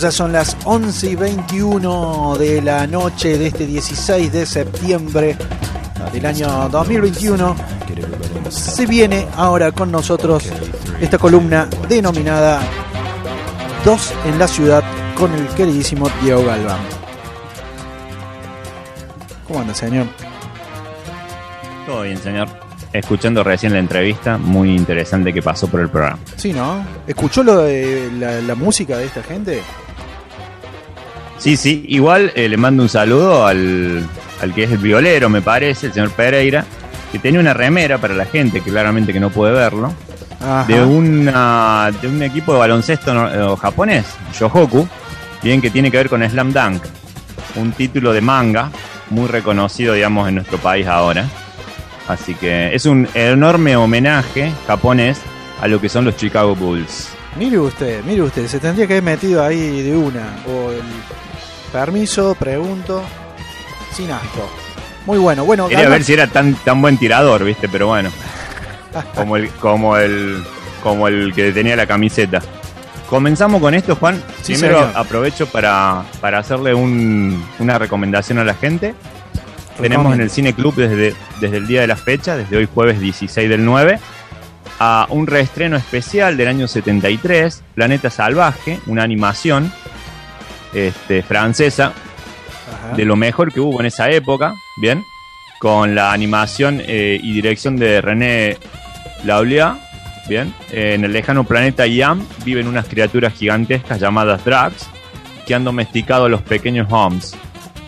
Ya son las 11 y 21 de la noche de este 16 de septiembre del año 2021. Se viene ahora con nosotros esta columna denominada Dos en la ciudad con el queridísimo Diego Galván. ¿Cómo anda, señor? Todo bien, señor. Escuchando recién la entrevista, muy interesante que pasó por el programa. Sí, ¿no? ¿Escuchó lo de la, la música de esta gente? Sí, sí, igual eh, le mando un saludo al, al que es el violero, me parece, el señor Pereira, que tenía una remera para la gente, que claramente que no puede verlo, Ajá. de, una, de un equipo de baloncesto no- eh, japonés, Yohoku, bien que tiene que ver con Slam Dunk, un título de manga muy reconocido, digamos, en nuestro país ahora. Así que es un enorme homenaje japonés a lo que son los Chicago Bulls. Mire usted, mire usted, se tendría que haber metido ahí de una. O el permiso, pregunto, sin asco. Muy bueno, bueno. Quería Galván- ver si era tan, tan buen tirador, viste, pero bueno. Como el, como el, como el que tenía la camiseta. Comenzamos con esto, Juan. Sí, Primero señor. aprovecho para, para hacerle un- una recomendación a la gente. Tenemos en el Cine Club desde, desde el día de la fecha, desde hoy jueves 16 del 9, a un reestreno especial del año 73, Planeta Salvaje, una animación este, francesa Ajá. de lo mejor que hubo en esa época, ¿bien? Con la animación eh, y dirección de René Laulia, ¿bien? En el lejano planeta Yam viven unas criaturas gigantescas llamadas Drags que han domesticado a los pequeños Homs.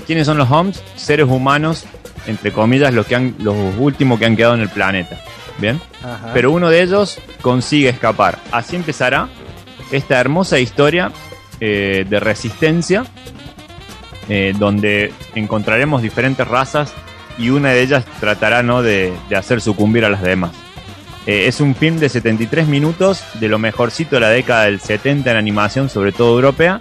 ¿Quiénes son los Homs? Seres humanos, entre comillas, los, que han, los últimos que han quedado en el planeta, ¿bien? Ajá. pero uno de ellos consigue escapar. Así empezará esta hermosa historia eh, de resistencia, eh, donde encontraremos diferentes razas y una de ellas tratará ¿no? de, de hacer sucumbir a las demás. Eh, es un film de 73 minutos de lo mejorcito de la década del 70 en animación, sobre todo europea,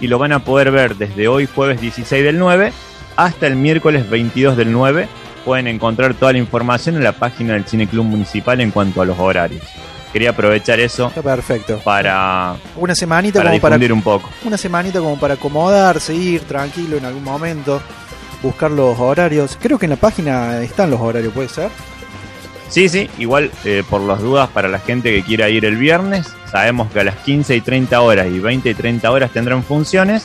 y lo van a poder ver desde hoy jueves 16 del 9 hasta el miércoles 22 del 9 pueden encontrar toda la información en la página del Cine Club Municipal en cuanto a los horarios. Quería aprovechar eso Está perfecto. para, Una semanita para como para un poco. una semanita como para acomodarse, ir tranquilo en algún momento, buscar los horarios. Creo que en la página están los horarios, ¿puede ser? Sí, sí, igual eh, por las dudas para la gente que quiera ir el viernes, sabemos que a las 15 y 30 horas y 20 y 30 horas tendrán funciones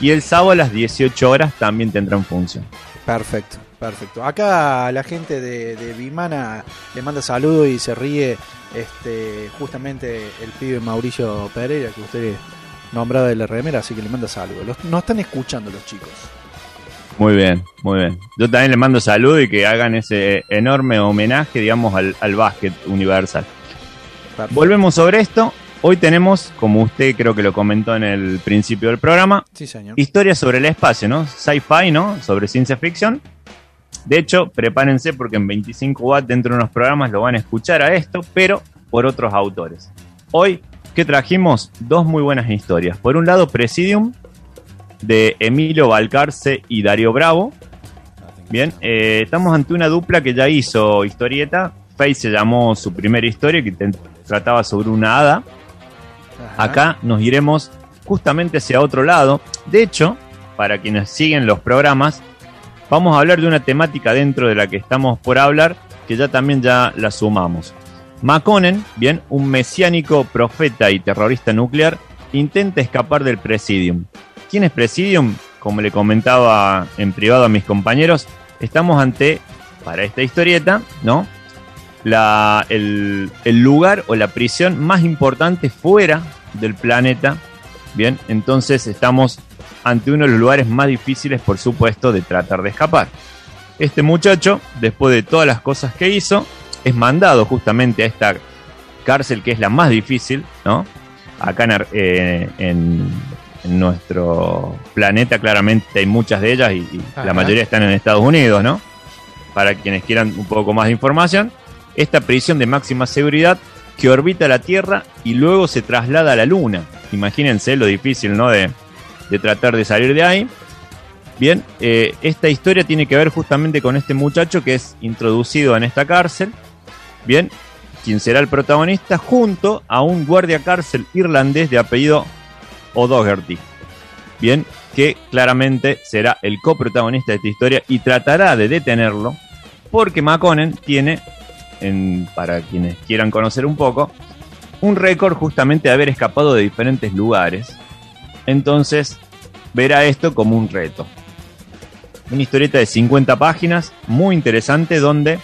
y el sábado a las 18 horas también tendrán función. Perfecto, perfecto. Acá la gente de, de Vimana le manda saludos y se ríe este justamente el pibe Mauricio Pereira que usted nombraba de la remera, así que le manda saludos. Los- Nos están escuchando los chicos. Muy bien, muy bien. Yo también les mando salud y que hagan ese enorme homenaje, digamos, al, al básquet universal. Perfecto. Volvemos sobre esto. Hoy tenemos, como usted creo que lo comentó en el principio del programa, Sí, señor. historias sobre el espacio, ¿no? Sci-fi, ¿no? Sobre ciencia ficción. De hecho, prepárense porque en 25 watts dentro de unos programas lo van a escuchar a esto, pero por otros autores. Hoy, ¿qué trajimos? Dos muy buenas historias. Por un lado, Presidium, de Emilio Balcarce y Darío Bravo. Bien, eh, estamos ante una dupla que ya hizo historieta. Face se llamó su primera historia, que trataba sobre una hada. Acá nos iremos justamente hacia otro lado. De hecho, para quienes siguen los programas, vamos a hablar de una temática dentro de la que estamos por hablar, que ya también ya la sumamos. Maconen, bien, un mesiánico profeta y terrorista nuclear, intenta escapar del Presidium. ¿Quién es Presidium? Como le comentaba en privado a mis compañeros, estamos ante, para esta historieta, ¿no? La, el, el lugar o la prisión más importante fuera del planeta. Bien, entonces estamos ante uno de los lugares más difíciles, por supuesto, de tratar de escapar. Este muchacho, después de todas las cosas que hizo, es mandado justamente a esta cárcel que es la más difícil, ¿no? Acá en, eh, en- en nuestro planeta claramente hay muchas de ellas y, la mayoría están en Estados Unidos, ¿no? Para quienes quieran un poco más de información, esta prisión de máxima seguridad que orbita la Tierra y luego se traslada a la Luna. Imagínense lo difícil, ¿no? De, de tratar de salir de ahí. Bien, eh, esta historia tiene que ver justamente con este muchacho que es introducido en esta cárcel. Bien, quien será el protagonista junto a un guardia cárcel irlandés de apellido O'Doherty. bien, que claramente será el coprotagonista de esta historia y tratará de detenerlo, porque McConen tiene, para quienes quieran conocer un poco, un récord justamente de haber escapado de diferentes lugares. Entonces, verá esto como un reto. Una historieta de 50 páginas, muy interesante, donde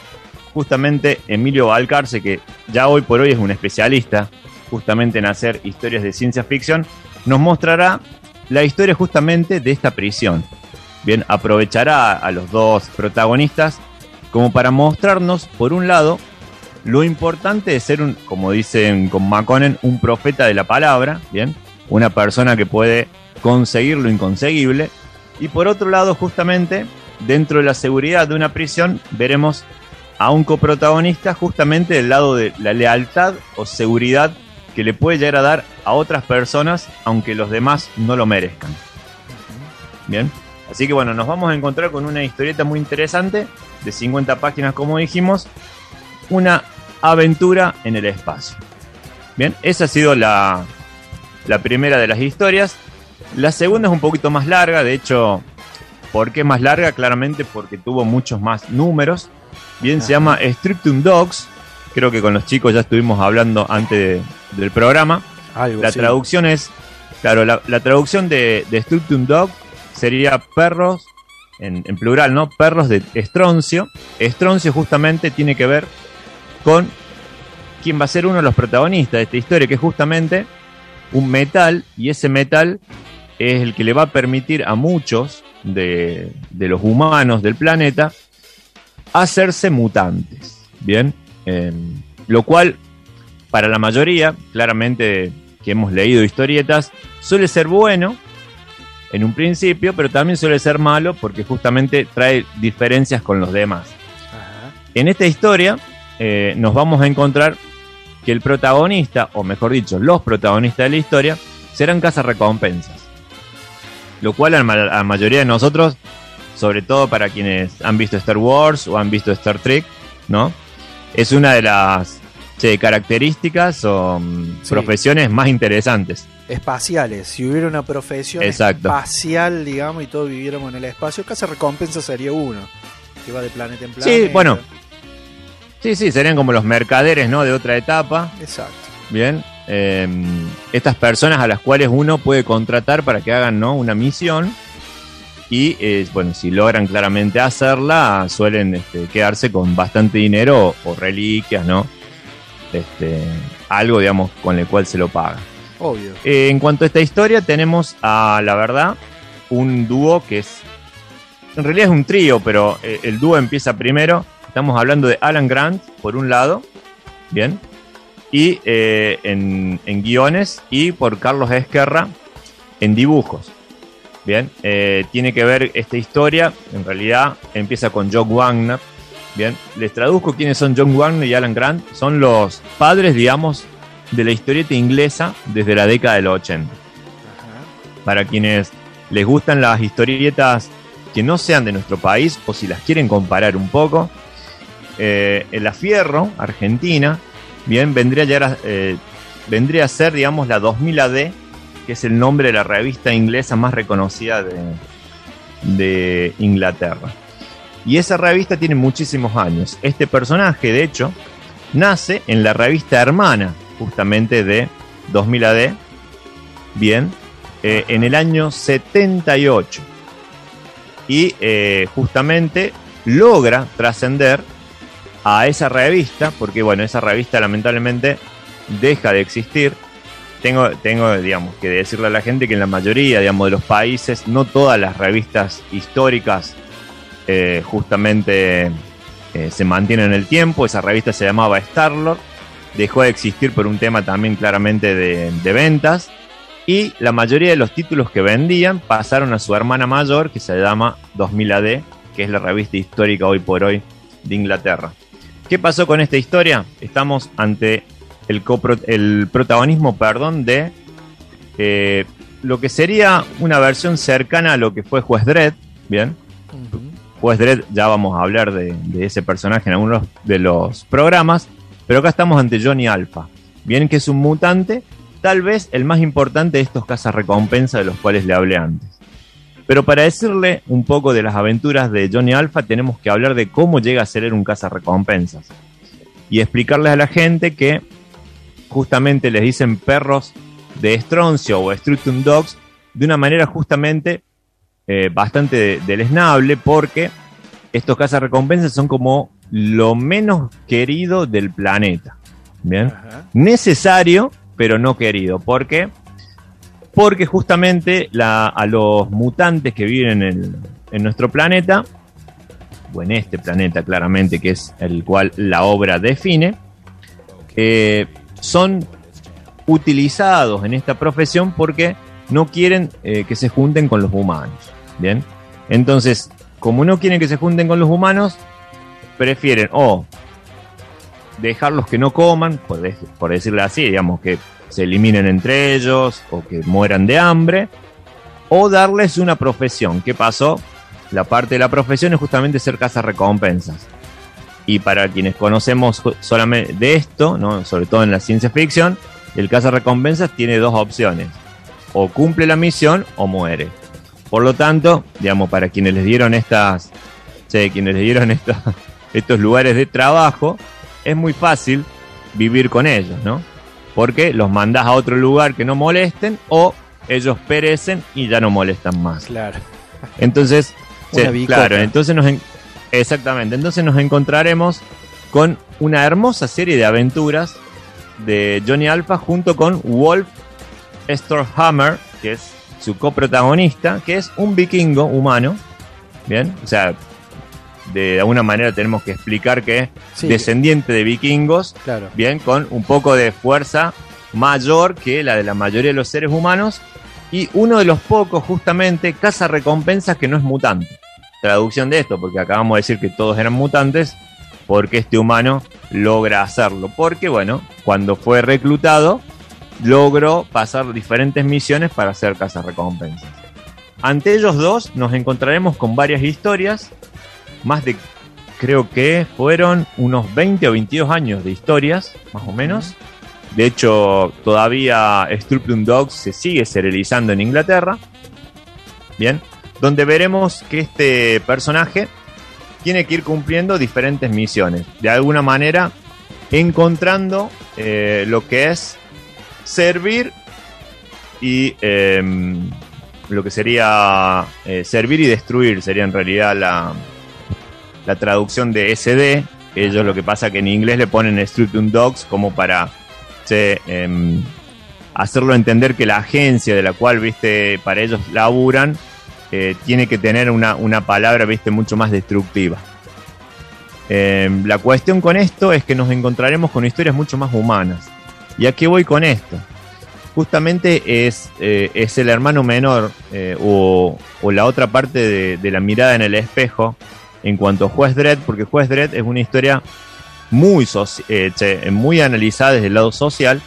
justamente Emilio Valcarce, que ya hoy por hoy es un especialista justamente en hacer historias de ciencia ficción, nos mostrará la historia justamente de esta prisión. Bien, aprovechará a los dos protagonistas como para mostrarnos, por un lado, lo importante de ser un, como dicen con Maconen, un profeta de la palabra, bien, una persona que puede conseguir lo inconseguible. Y por otro lado, justamente, dentro de la seguridad de una prisión, veremos a un coprotagonista justamente del lado de la lealtad o seguridad que le puede llegar a dar a otras personas, aunque los demás no lo merezcan. Bien, así que bueno, nos vamos a encontrar con una historieta muy interesante, de 50 páginas como dijimos, una aventura en el espacio. Bien, esa ha sido la, la primera de las historias. La segunda es un poquito más larga, de hecho, ¿por qué más larga? Claramente porque tuvo muchos más números. Bien, se llama Strictum Dogs. Creo que con los chicos ya estuvimos hablando antes del programa. la traducción es, claro, la, traducción de, de Strictum Dog sería perros, en, en, plural, ¿no? Perros de estroncio. Estroncio justamente tiene que ver con quién va a ser uno de los protagonistas de esta historia, que es justamente un metal, y ese metal es el que le va a permitir a muchos de, los humanos del planeta hacerse mutantes. Bien, em, lo cual para la mayoría, claramente que hemos leído historietas, suele ser bueno en un principio, pero también suele ser malo porque justamente trae diferencias con los demás. En esta historia eh, nos vamos a encontrar que el protagonista, o mejor dicho, los protagonistas de la historia, serán recompensas. Lo cual a la mayoría de nosotros, sobre todo para quienes han visto Star Wars o han visto Star Trek, ¿no? Es una de las características o mm, profesiones más interesantes. Espaciales. Si hubiera una profesión espacial, digamos, y todos viviéramos en el espacio, casi recompensa sería uno. Que va de planeta en planeta. Sí, bueno, Sí, sí, serían como los mercaderes, ¿no? De otra etapa. Exacto. Bien. Em, estas personas a las cuales uno puede contratar para que hagan, ¿no? Una misión. Y, eh, bueno, si logran claramente hacerla, suelen este, quedarse con bastante dinero o, reliquias, ¿no? Este, algo, digamos, con el cual se lo paga. Obvio. Eh, en cuanto a esta historia, tenemos a, la verdad, un dúo que es. En realidad es un trío, pero eh, el dúo empieza primero Estamos hablando de Alan Grant, por un lado, bien, y eh, en, guiones, y por Carlos Esquerra en dibujos. Bien, eh, tiene que ver esta historia, en realidad empieza con John Wagner. Bien, les traduzco quiénes son John Wagner y Alan Grant. Son los padres, digamos, de la historieta inglesa desde la década del 80. Para quienes les gustan las historietas que no sean de nuestro país o si las quieren comparar un poco, eh, la Fierro, Argentina, bien, vendría, a, eh, vendría a ser, digamos, la 2000 AD, que es el nombre de la revista inglesa más reconocida de, Inglaterra. Y esa revista tiene muchísimos años. Este personaje, de hecho, nace en la revista hermana, justamente de 2000 AD, bien, eh, en el año 78. Y justamente logra trascender a esa revista, porque bueno, esa revista lamentablemente deja de existir. Tengo, tengo, digamos, que decirle a la gente que en la mayoría, digamos, de los países, no todas las revistas históricas eh, justamente eh, se mantienen en el tiempo. Esa revista se llamaba Starlord, dejó de existir por un tema también claramente de, de ventas. Y la mayoría de los títulos que vendían pasaron a su hermana mayor, que se llama 2000 AD, que es la revista histórica hoy por hoy de Inglaterra. ¿Qué pasó con esta historia? Estamos ante el, el protagonismo perdón, de eh, lo que sería una versión cercana a lo que fue Juez Dredd, ¿bien? Juez Dredd, ya vamos a hablar de, ese personaje en algunos de los programas, pero acá estamos ante Johnny Alpha, ¿bien? Que es un mutante tal vez el más importante de estos cazarrecompensas de los cuales le hablé antes. Pero para decirle un poco de las aventuras de Johnny Alpha, tenemos que hablar de cómo llega a ser un cazarrecompensas. Y explicarles a la gente que justamente les dicen perros de estroncio o Strutum Dogs de una manera justamente eh, bastante deleznable porque estos cazarrecompensas son como lo menos querido del planeta. Bien. Necesario, pero no querido. ¿Por qué? Porque justamente a los mutantes que viven en, nuestro planeta, o en este planeta claramente, que es el cual la obra define, eh, son utilizados en esta profesión porque no quieren eh, que se junten con los humanos. Bien. Entonces, como no quieren que se junten con los humanos, prefieren o dejarlos que no coman, por, decirlo así, digamos que se eliminen entre ellos o que mueran de hambre, o darles una profesión. ¿Qué pasó? La parte de la profesión es justamente ser recompensas. Y para quienes conocemos solamente de esto, ¿no? sobre todo en la ciencia ficción, el recompensas tiene dos opciones. O cumple la misión o muere. Por lo tanto, digamos, para quienes les dieron estas, quienes les dieron estos lugares de trabajo, es muy fácil vivir con ellos, ¿no? Porque los mandas a otro lugar que no molesten o ellos perecen y ya no molestan más. Claro. Entonces, claro, entonces nos exactamente, entonces nos encontraremos con una hermosa serie de aventuras de Johnny Alpha junto con Wolf Storhammer, que es su coprotagonista, que es un vikingo humano. Bien, o sea, de alguna manera tenemos que explicar que es descendiente de vikingos, bien, con un poco de fuerza mayor que la de la mayoría de los seres humanos, y uno de los pocos, justamente, caza recompensas que no es mutante. Traducción de esto, porque acabamos de decir que todos eran mutantes, porque este humano logra hacerlo. Porque, bueno, cuando fue reclutado, logró pasar diferentes misiones para hacer recompensas. Ante ellos dos nos encontraremos con varias historias, más de creo que fueron unos 20 o 22 años de historias, más o menos. De hecho, todavía Struplum Dogs se sigue serializando en Inglaterra. Bien, donde veremos que este personaje tiene que ir cumpliendo diferentes misiones. De alguna manera, encontrando eh, lo que es servir y em, lo que sería eh, servir y destruir sería en realidad la, la traducción de SD. Ellos lo que pasa que en inglés le ponen Structum Dogs como para em, hacerlo entender que la agencia de la cual viste para ellos laburan eh, tiene que tener una, una palabra viste mucho más destructiva. Em, la cuestión con esto es que nos encontraremos con historias mucho más humanas. ¿Y a qué voy con esto? Justamente es, eh, es el hermano menor eh, o, la otra parte de, la mirada en el espejo en cuanto a Juez Dredd, porque Juez Dredd es una historia muy, eh, muy analizada desde el lado social,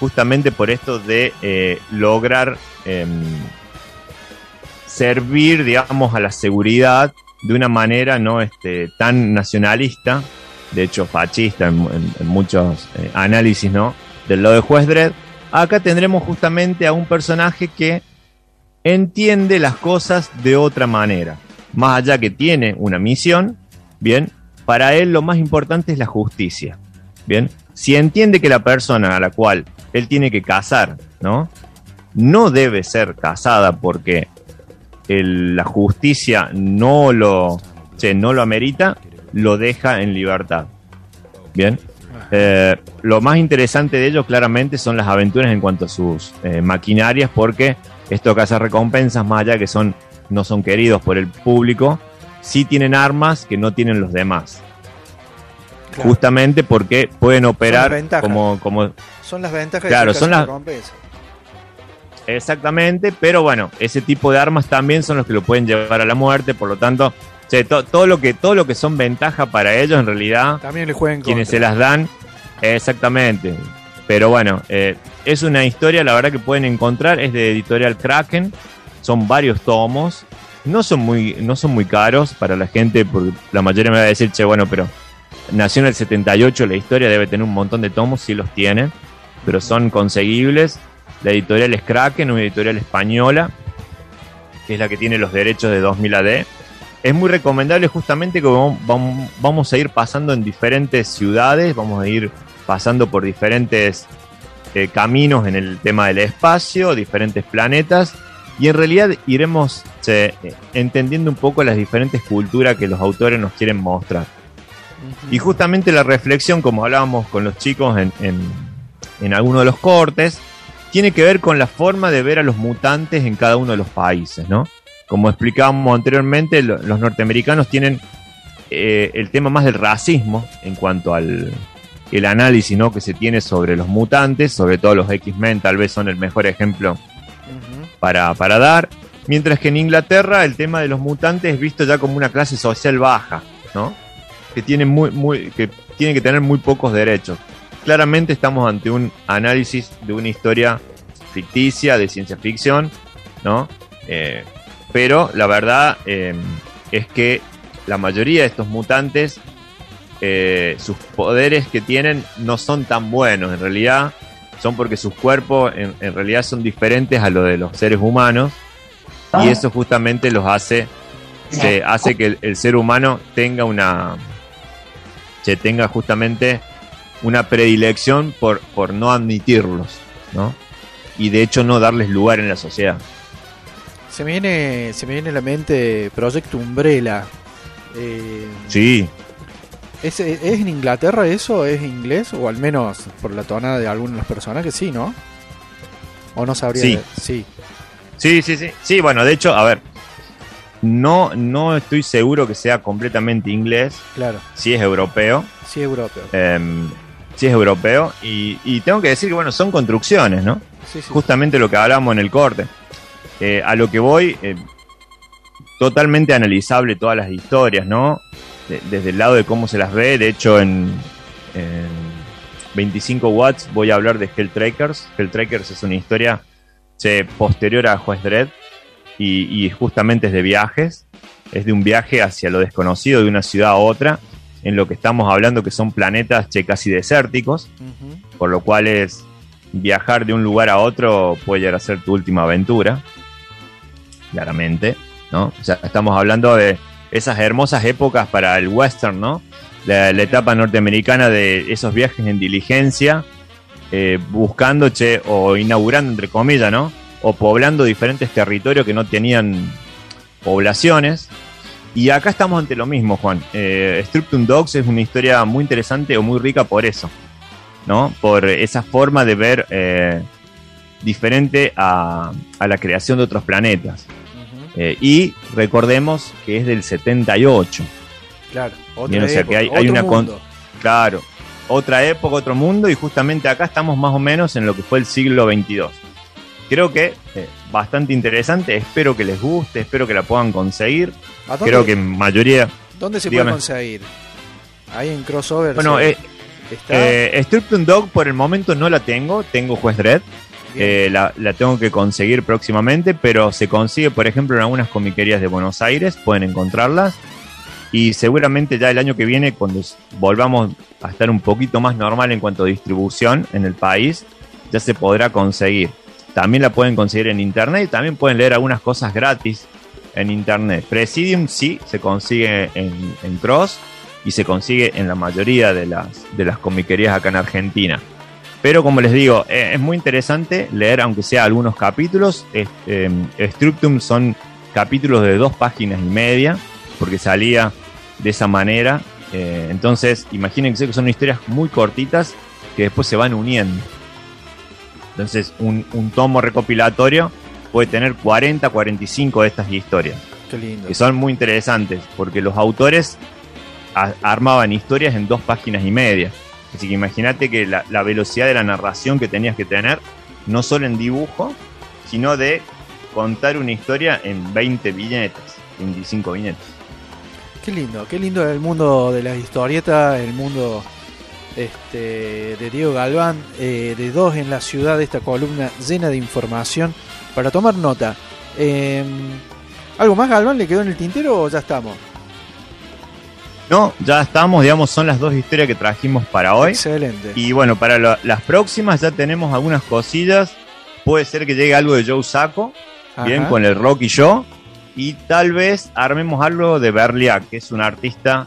justamente por esto de lograr em, servir, digamos, a la seguridad de una manera no este, tan nacionalista, de hecho fascista en, muchos análisis, ¿no? del lado de Juez Dredd, acá tendremos justamente a un personaje que entiende las cosas de otra manera. Más allá que tiene una misión, bien, para él lo más importante es la justicia. Bien, si entiende que la persona a la cual él tiene que casar, ¿no? No debe ser casada porque la justicia no lo, no lo amerita, lo deja en libertad. Bien, eh, lo más interesante de ellos claramente son las aventuras en cuanto a sus eh, maquinarias, porque esto que hace recompensas más allá que son, no son queridos por el público, sí tienen armas que no tienen los demás. Justamente porque pueden operar como, como... Son las ventajas claro, son las Exactamente, pero bueno, ese tipo de armas también son los que lo pueden llevar a la muerte, por lo tanto, todo, lo que, todo lo que son ventajas para ellos, en realidad, también le juegan quienes se las dan, Exactamente. Pero bueno, eh, es una historia, la verdad que pueden encontrar, es de editorial Kraken, son varios tomos, no son muy, no son muy caros para la gente, porque la mayoría me va a decir, che, bueno, pero nació en el 78, la historia debe tener un montón de tomos, sí los tiene, pero son conseguibles La editorial es Kraken, una editorial española, que es la que tiene los derechos de 2000 AD. Es muy recomendable justamente que vamos a ir pasando en diferentes ciudades, vamos a ir pasando por diferentes eh, caminos en el tema del espacio, diferentes planetas, y en realidad iremos eh, entendiendo un poco las diferentes culturas que los autores nos quieren mostrar. Y justamente la reflexión, como hablábamos con los chicos en, en, en algunos de los cortes, tiene que ver con la forma de ver a los mutantes en cada uno de los países, ¿no? Como explicábamos anteriormente, los norteamericanos tienen eh, el tema más del racismo en cuanto al el análisis ¿no? que se tiene sobre los mutantes, sobre todo los X-Men tal vez son el mejor ejemplo para, para dar, mientras que en Inglaterra el tema de los mutantes es visto ya como una clase social baja, ¿no? que tiene, muy, muy, que, tiene que tener muy pocos derechos claramente estamos ante un análisis de una historia ficticia, de ciencia ficción, ¿no? Eh, pero la verdad eh, es que la mayoría de estos mutantes, eh, sus poderes que tienen no son tan buenos, en realidad son porque sus cuerpos en, realidad son diferentes a los de los seres humanos y ah. eso justamente los hace, se hace que el, ser humano tenga una, se tenga justamente una predilección por, por no admitirlos, ¿no? Y de hecho no darles lugar en la sociedad. Se me viene, se me viene a la mente Proyecto Umbrella. Eh, sí. ¿Es, en Inglaterra eso? ¿Es inglés? O al menos por la tonada de algunos de los personajes, sí, ¿no? ¿O no sabría? Sí. sí. Sí, sí, sí. Sí, bueno, de hecho, a ver, no, no estoy seguro que sea completamente inglés. Claro. Sí es europeo. Sí es europeo. Eh, sí es europeo. Y, tengo que decir que, bueno, son construcciones, ¿no? Justamente lo que hablamos en el corte. Eh, a lo que voy, eh, totalmente analizable todas las historias, ¿no? Desde el lado de cómo se las ve. De hecho, en, 25 watts voy a hablar de Helltrackers. Helltrackers es una historia posterior a Juez Dredd y, y justamente es de viajes. Es de un viaje hacia lo desconocido, de una ciudad a otra en lo que estamos hablando que son planetas che, casi desérticos, por lo cual es viajar de un lugar a otro puede llegar a ser tu última aventura, claramente, ¿no? O sea, estamos hablando de esas hermosas épocas para el western, ¿no? La, etapa norteamericana de esos viajes en diligencia, eh, buscando, che, o inaugurando, entre comillas, ¿no? O poblando diferentes territorios que no tenían poblaciones, y acá estamos ante lo mismo, Juan. Eh, Dogs es una historia muy interesante o muy rica por eso, ¿no? Por esa forma de ver eh, diferente a, la creación de otros planetas. Eh, y recordemos que es del 78. Claro, otra época, hay, una mundo. Claro, otra época, otro mundo, y justamente acá estamos más o menos en lo que fue el siglo 22. Creo que eh, bastante interesante, espero que les guste, espero que la puedan conseguir. Creo que en mayoría... ¿Dónde se puede conseguir? Ahí en crossover. Bueno, eh, eh Dog por el momento no la tengo, tengo Juez Dredd. Eh, la, tengo que conseguir próximamente, pero se consigue, por ejemplo, en algunas comiquerías de Buenos Aires, pueden encontrarlas. Y seguramente ya el año que viene, cuando volvamos a estar un poquito más normal en cuanto a distribución en el país, ya se podrá conseguir. También la pueden conseguir en internet y también pueden leer algunas cosas gratis en internet. Presidium sí se consigue en, Cross y se consigue en la mayoría de las, de las comiquerías acá en Argentina. Pero como les digo, eh, es muy interesante leer, aunque sea algunos capítulos. Este, Structum son capítulos de dos páginas y media, porque salía de esa manera. Eh, entonces, imagínense que son historias muy cortitas que después se van uniendo. Entonces, un, tomo recopilatorio puede tener 40, 45 de estas historias. Qué lindo. Que son muy interesantes, porque los autores armaban historias en dos páginas y media. Así que imagínate que la, velocidad de la narración que tenías que tener, no solo en dibujo, sino de contar una historia en 20 viñetas, 25 viñetas. Qué lindo, qué lindo el mundo de las historietas, el mundo este, de Diego Galván, eh, de dos en la ciudad, esta columna llena de información para tomar nota. Em, ¿Algo más, Galván? ¿Le quedó en el tintero o ya estamos? No, ya estamos, digamos, son las dos historias que trajimos para hoy. Excelente. Y bueno, para las próximas ya tenemos algunas cosillas puede ser que llegue algo de Joe Sacco, bien, con el rock y yo, y tal vez armemos algo de Berliak, que es un artista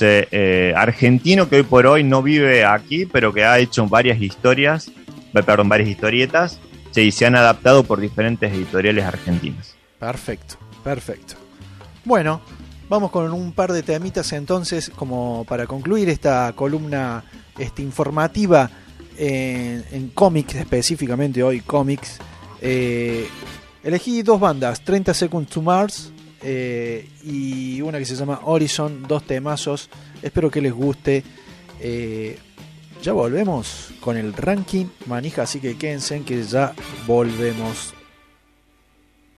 eh, argentino que hoy por hoy no vive aquí, pero que ha hecho varias historias, eh, perdón, varias historietas, y se han adaptado por diferentes editoriales argentinas. Perfecto, perfecto. Bueno, vamos con un par de temitas entonces, como para concluir esta columna este, informativa en, en cómics, específicamente hoy cómics. Eh, elegí dos bandas, 30 Seconds to Mars eh, y una que se llama Horizon, dos temazos. Espero que les guste. Eh, ya volvemos con el ranking manija, así que quédense que ya volvemos.